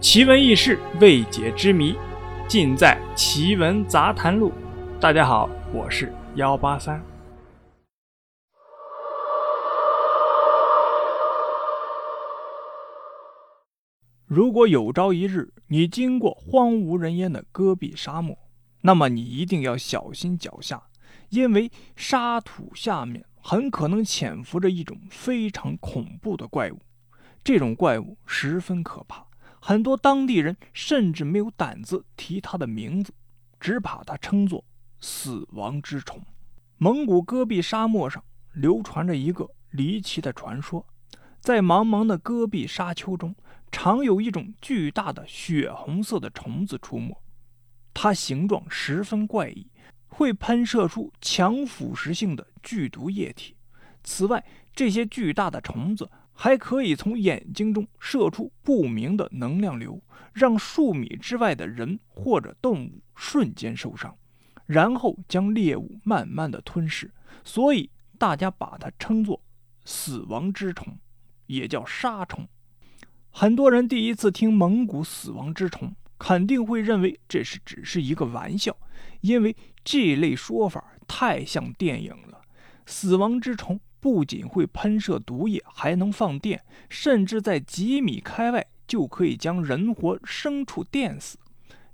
奇闻异事、未解之谜，尽在《奇闻杂谈录》。大家好，我是幺八三。如果有朝一日你经过荒无人烟的戈壁沙漠，那么你一定要小心脚下，因为沙土下面很可能潜伏着一种非常恐怖的怪物。这种怪物十分可怕。很多当地人甚至没有胆子提它的名字，只把它称作“死亡之虫”。蒙古戈壁沙漠上流传着一个离奇的传说：在茫茫的戈壁沙丘中，常有一种巨大的血红色的虫子出没。它形状十分怪异，会喷射出强腐蚀性的剧毒液体。此外，这些巨大的虫子。还可以从眼睛中射出不明的能量流，让数米之外的人或者动物瞬间受伤，然后将猎物慢慢的吞噬。所以大家把它称作“死亡之虫”，也叫沙虫。很多人第一次听蒙古死亡之虫，肯定会认为这是只是一个玩笑，因为这类说法太像电影了。死亡之虫。不仅会喷射毒液，还能放电，甚至在几米开外就可以将人活牲畜电死。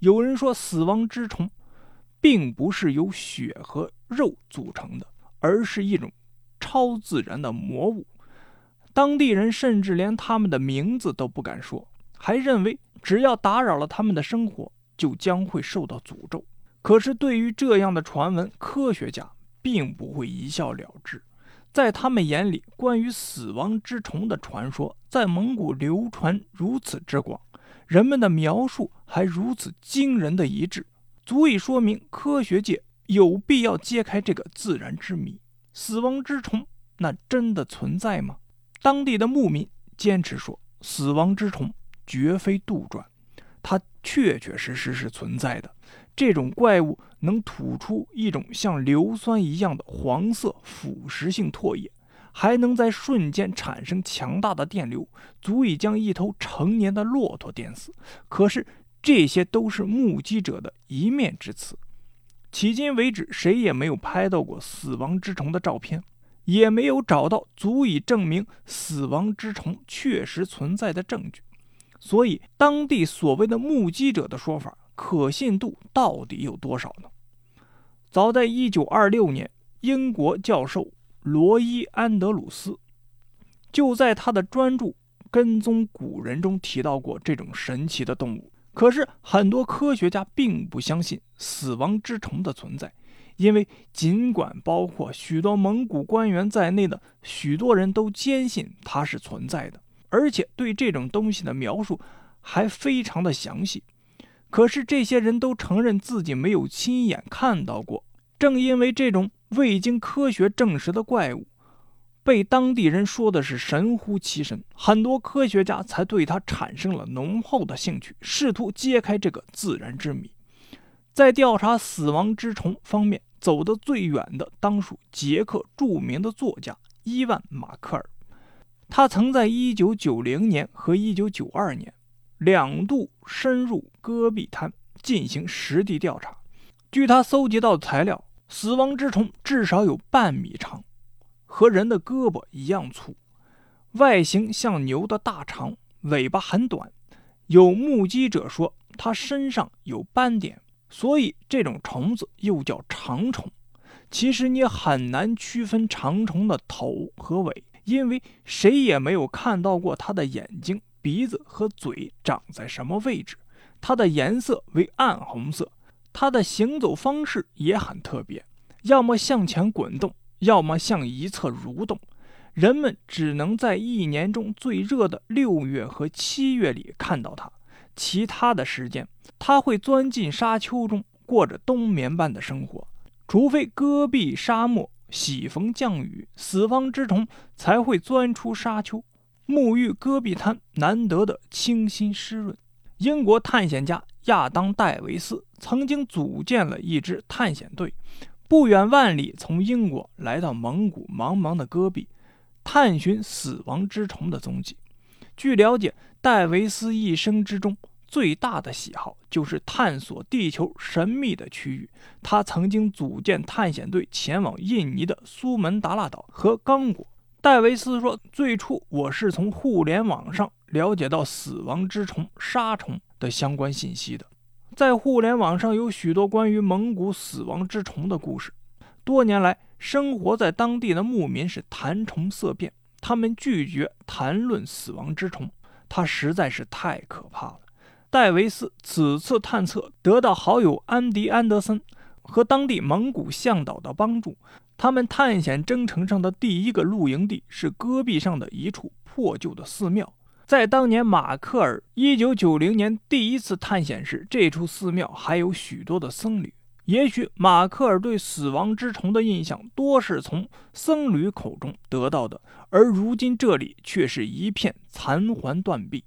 有人说，死亡之虫并不是由血和肉组成的，而是一种超自然的魔物。当地人甚至连他们的名字都不敢说，还认为只要打扰了他们的生活，就将会受到诅咒。可是，对于这样的传闻，科学家并不会一笑了之。在他们眼里，关于死亡之虫的传说在蒙古流传如此之广，人们的描述还如此惊人的一致，足以说明科学界有必要揭开这个自然之谜：死亡之虫那真的存在吗？当地的牧民坚持说，死亡之虫绝非杜撰，它确确实实是存在的。这种怪物能吐出一种像硫酸一样的黄色腐蚀性唾液，还能在瞬间产生强大的电流，足以将一头成年的骆驼电死。可是这些都是目击者的一面之词，迄今为止，谁也没有拍到过死亡之虫的照片，也没有找到足以证明死亡之虫确实存在的证据。所以，当地所谓的目击者的说法。可信度到底有多少呢？早在一九二六年，英国教授罗伊·安德鲁斯就在他的专著《跟踪古人》中提到过这种神奇的动物。可是，很多科学家并不相信死亡之虫的存在，因为尽管包括许多蒙古官员在内的许多人都坚信它是存在的，而且对这种东西的描述还非常的详细。可是这些人都承认自己没有亲眼看到过。正因为这种未经科学证实的怪物，被当地人说的是神乎其神，很多科学家才对它产生了浓厚的兴趣，试图揭开这个自然之谜。在调查死亡之虫方面走得最远的，当属捷克著名的作家伊万·马克尔。他曾在1990年和1992年。两度深入戈壁滩进行实地调查。据他搜集到的材料，死亡之虫至少有半米长，和人的胳膊一样粗，外形像牛的大肠，尾巴很短。有目击者说，它身上有斑点，所以这种虫子又叫长虫。其实你很难区分长虫的头和尾，因为谁也没有看到过它的眼睛。鼻子和嘴长在什么位置？它的颜色为暗红色，它的行走方式也很特别，要么向前滚动，要么向一侧蠕动。人们只能在一年中最热的六月和七月里看到它，其他的时间，它会钻进沙丘中，过着冬眠般的生活。除非戈壁沙漠喜逢降雨，死亡之虫才会钻出沙丘。沐浴戈壁滩难得的清新湿润。英国探险家亚当·戴维斯曾经组建了一支探险队，不远万里从英国来到蒙古茫茫的戈壁，探寻死亡之虫的踪迹。据了解，戴维斯一生之中最大的喜好就是探索地球神秘的区域。他曾经组建探险队前往印尼的苏门答腊岛和刚果。戴维斯说：“最初我是从互联网上了解到死亡之虫杀虫的相关信息的。在互联网上有许多关于蒙古死亡之虫的故事。多年来，生活在当地的牧民是谈虫色变，他们拒绝谈论死亡之虫，它实在是太可怕了。”戴维斯此次探测得到好友安迪·安德森和当地蒙古向导的帮助。他们探险征程上的第一个露营地是戈壁上的一处破旧的寺庙。在当年马克尔1990年第一次探险时，这处寺庙还有许多的僧侣。也许马克尔对死亡之虫的印象多是从僧侣口中得到的，而如今这里却是一片残垣断壁。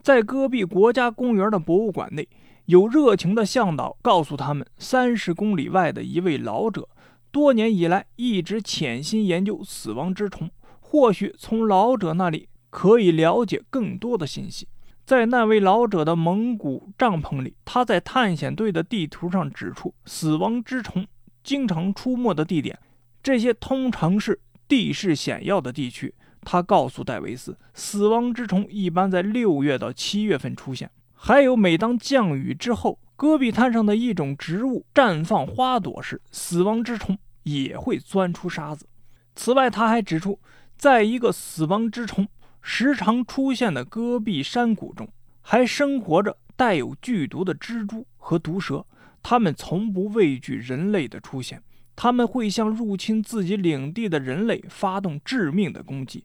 在戈壁国家公园的博物馆内，有热情的向导告诉他们，三十公里外的一位老者。多年以来，一直潜心研究死亡之虫。或许从老者那里可以了解更多的信息。在那位老者的蒙古帐篷里，他在探险队的地图上指出死亡之虫经常出没的地点。这些通常是地势险要的地区。他告诉戴维斯，死亡之虫一般在六月到七月份出现。还有，每当降雨之后。戈壁滩上的一种植物绽放花朵时，死亡之虫也会钻出沙子。此外，他还指出，在一个死亡之虫时常出现的戈壁山谷中，还生活着带有剧毒的蜘蛛和毒蛇。它们从不畏惧人类的出现，它们会向入侵自己领地的人类发动致命的攻击，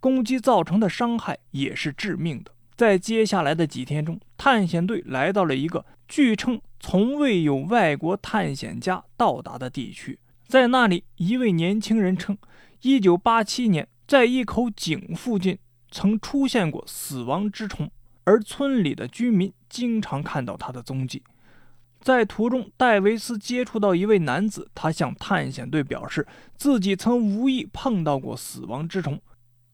攻击造成的伤害也是致命的。在接下来的几天中，探险队来到了一个据称从未有外国探险家到达的地区。在那里，一位年轻人称，1987年在一口井附近曾出现过死亡之虫，而村里的居民经常看到他的踪迹。在途中，戴维斯接触到一位男子，他向探险队表示自己曾无意碰到过死亡之虫。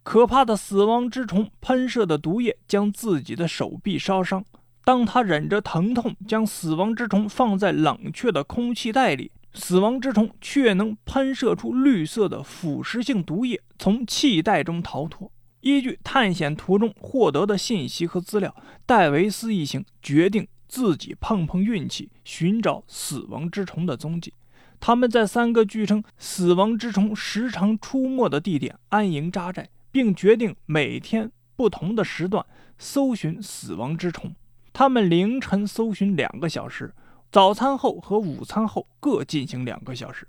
可怕的死亡之虫喷射的毒液将自己的手臂烧伤。当他忍着疼痛将死亡之虫放在冷却的空气袋里，死亡之虫却能喷射出绿色的腐蚀性毒液，从气袋中逃脱。依据探险途中获得的信息和资料，戴维斯一行决定自己碰碰运气，寻找死亡之虫的踪迹。他们在三个据称死亡之虫时常出没的地点安营扎寨。并决定每天不同的时段搜寻死亡之虫。他们凌晨搜寻两个小时，早餐后和午餐后各进行两个小时。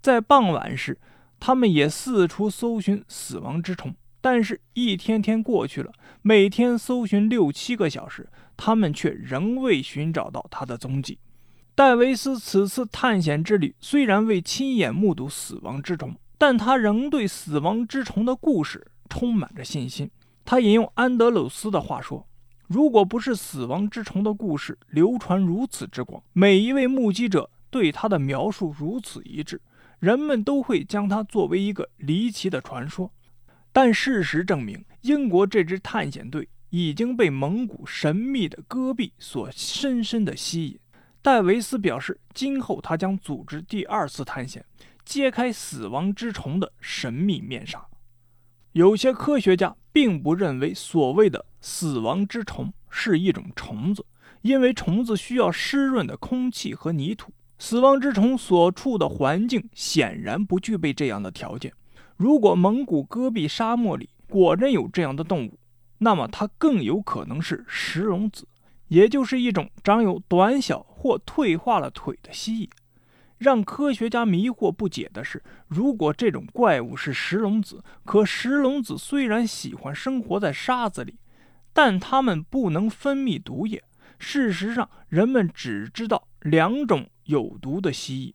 在傍晚时，他们也四处搜寻死亡之虫。但是，一天天过去了，每天搜寻六七个小时，他们却仍未寻找到他的踪迹。戴维斯此次探险之旅虽然未亲眼目睹死亡之虫，但他仍对死亡之虫的故事。充满着信心。他引用安德鲁斯的话说：“如果不是死亡之虫的故事流传如此之广，每一位目击者对他的描述如此一致，人们都会将它作为一个离奇的传说。但事实证明，英国这支探险队已经被蒙古神秘的戈壁所深深的吸引。”戴维斯表示，今后他将组织第二次探险，揭开死亡之虫的神秘面纱。有些科学家并不认为所谓的死亡之虫是一种虫子，因为虫子需要湿润的空气和泥土。死亡之虫所处的环境显然不具备这样的条件。如果蒙古戈壁沙漠里果真有这样的动物，那么它更有可能是石龙子，也就是一种长有短小或退化了腿的蜥蜴。让科学家迷惑不解的是，如果这种怪物是石龙子，可石龙子虽然喜欢生活在沙子里，但它们不能分泌毒液。事实上，人们只知道两种有毒的蜥蜴：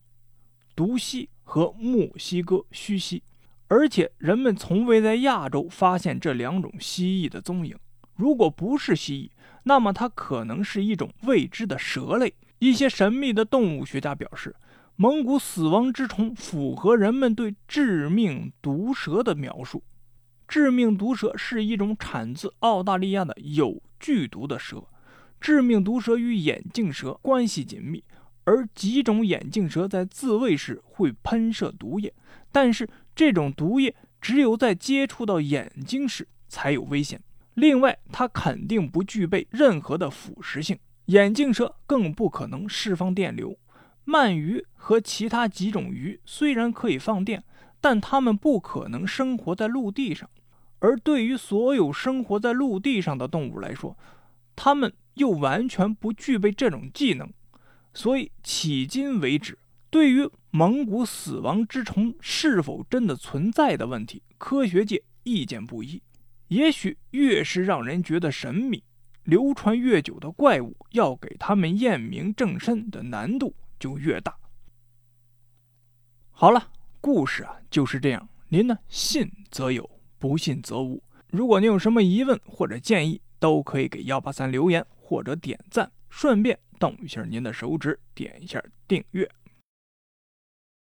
毒蜥和墨西哥须蜥，而且人们从未在亚洲发现这两种蜥蜴的踪影。如果不是蜥蜴，那么它可能是一种未知的蛇类。一些神秘的动物学家表示。蒙古死亡之虫符合人们对致命毒蛇的描述。致命毒蛇是一种产自澳大利亚的有剧毒的蛇。致命毒蛇与眼镜蛇关系紧密，而几种眼镜蛇在自卫时会喷射毒液，但是这种毒液只有在接触到眼睛时才有危险。另外，它肯定不具备任何的腐蚀性，眼镜蛇更不可能释放电流。鳗鱼和其他几种鱼虽然可以放电，但它们不可能生活在陆地上。而对于所有生活在陆地上的动物来说，它们又完全不具备这种技能。所以，迄今为止，对于蒙古死亡之虫是否真的存在的问题，科学界意见不一。也许越是让人觉得神秘、流传越久的怪物，要给他们验明正身的难度就越大。好了，故事啊就是这样。您呢，信则有，不信则无。如果您有什么疑问或者建议，都可以给幺八三留言或者点赞，顺便动一下您的手指，点一下订阅。